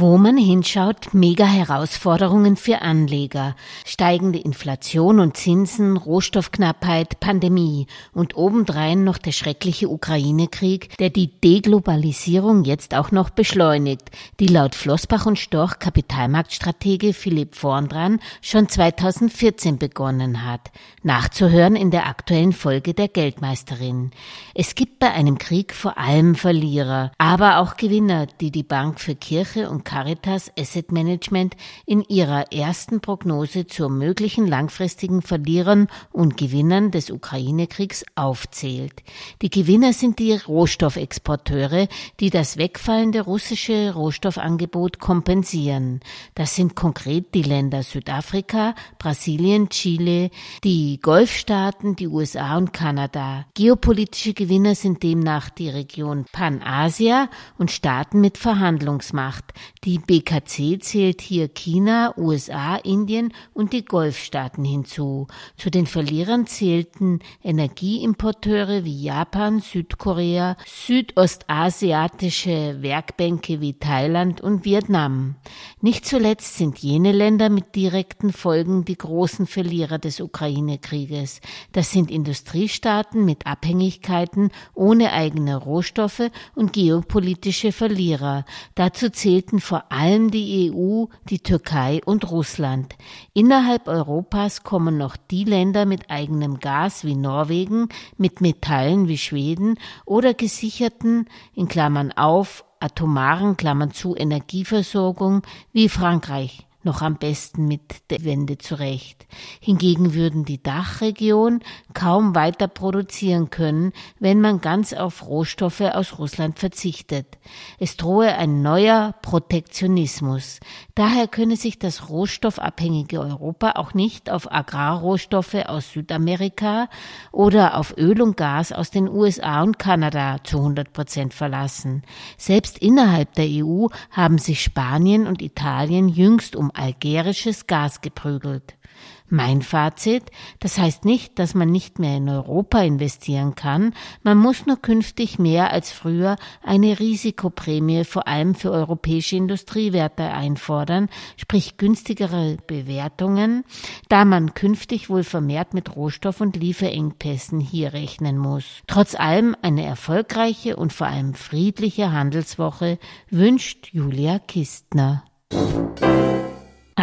Wo man hinschaut, mega Herausforderungen für Anleger. Steigende Inflation und Zinsen, Rohstoffknappheit, Pandemie und obendrein noch der schreckliche Ukraine-Krieg, der die Deglobalisierung jetzt auch noch beschleunigt, die laut Flossbach und Storch Kapitalmarktstratege Philipp Vorndran schon 2014 begonnen hat. Nachzuhören in der aktuellen Folge der Geldmeisterin. Es gibt bei einem Krieg vor allem Verlierer, aber auch Gewinner, die die Bank für Kirche und Caritas Asset Management in ihrer ersten Prognose zur möglichen langfristigen Verlierern und Gewinnern des Ukraine-Kriegs aufzählt. Die Gewinner sind die Rohstoffexporteure, die das wegfallende russische Rohstoffangebot kompensieren. Das sind konkret die Länder Südafrika, Brasilien, Chile, die Golfstaaten, die USA und Kanada. Geopolitische Gewinner sind demnach die Region Panasia und Staaten mit Verhandlungsmacht, die BKC zählt hier China, USA, Indien und die Golfstaaten hinzu. Zu den Verlierern zählten Energieimporteure wie Japan, Südkorea, südostasiatische Werkbänke wie Thailand und Vietnam. Nicht zuletzt sind jene Länder mit direkten Folgen die großen Verlierer des Ukraine-Krieges. Das sind Industriestaaten mit Abhängigkeiten ohne eigene Rohstoffe und geopolitische Verlierer. Dazu zählten vor allem die EU, die Türkei und Russland. Innerhalb Europas kommen noch die Länder mit eigenem Gas wie Norwegen, mit Metallen wie Schweden oder gesicherten, in Klammern auf, atomaren Klammern zu Energieversorgung wie Frankreich noch am besten mit der Wende zurecht. Hingegen würden die Dachregion kaum weiter produzieren können, wenn man ganz auf Rohstoffe aus Russland verzichtet. Es drohe ein neuer Protektionismus. Daher könne sich das rohstoffabhängige Europa auch nicht auf Agrarrohstoffe aus Südamerika oder auf Öl und Gas aus den USA und Kanada zu 100 Prozent verlassen. Selbst innerhalb der EU haben sich Spanien und Italien jüngst um algerisches Gas geprügelt. Mein Fazit, das heißt nicht, dass man nicht mehr in Europa investieren kann, man muss nur künftig mehr als früher eine Risikoprämie vor allem für europäische Industriewerte einfordern, sprich günstigere Bewertungen, da man künftig wohl vermehrt mit Rohstoff- und Lieferengpässen hier rechnen muss. Trotz allem eine erfolgreiche und vor allem friedliche Handelswoche wünscht Julia Kistner.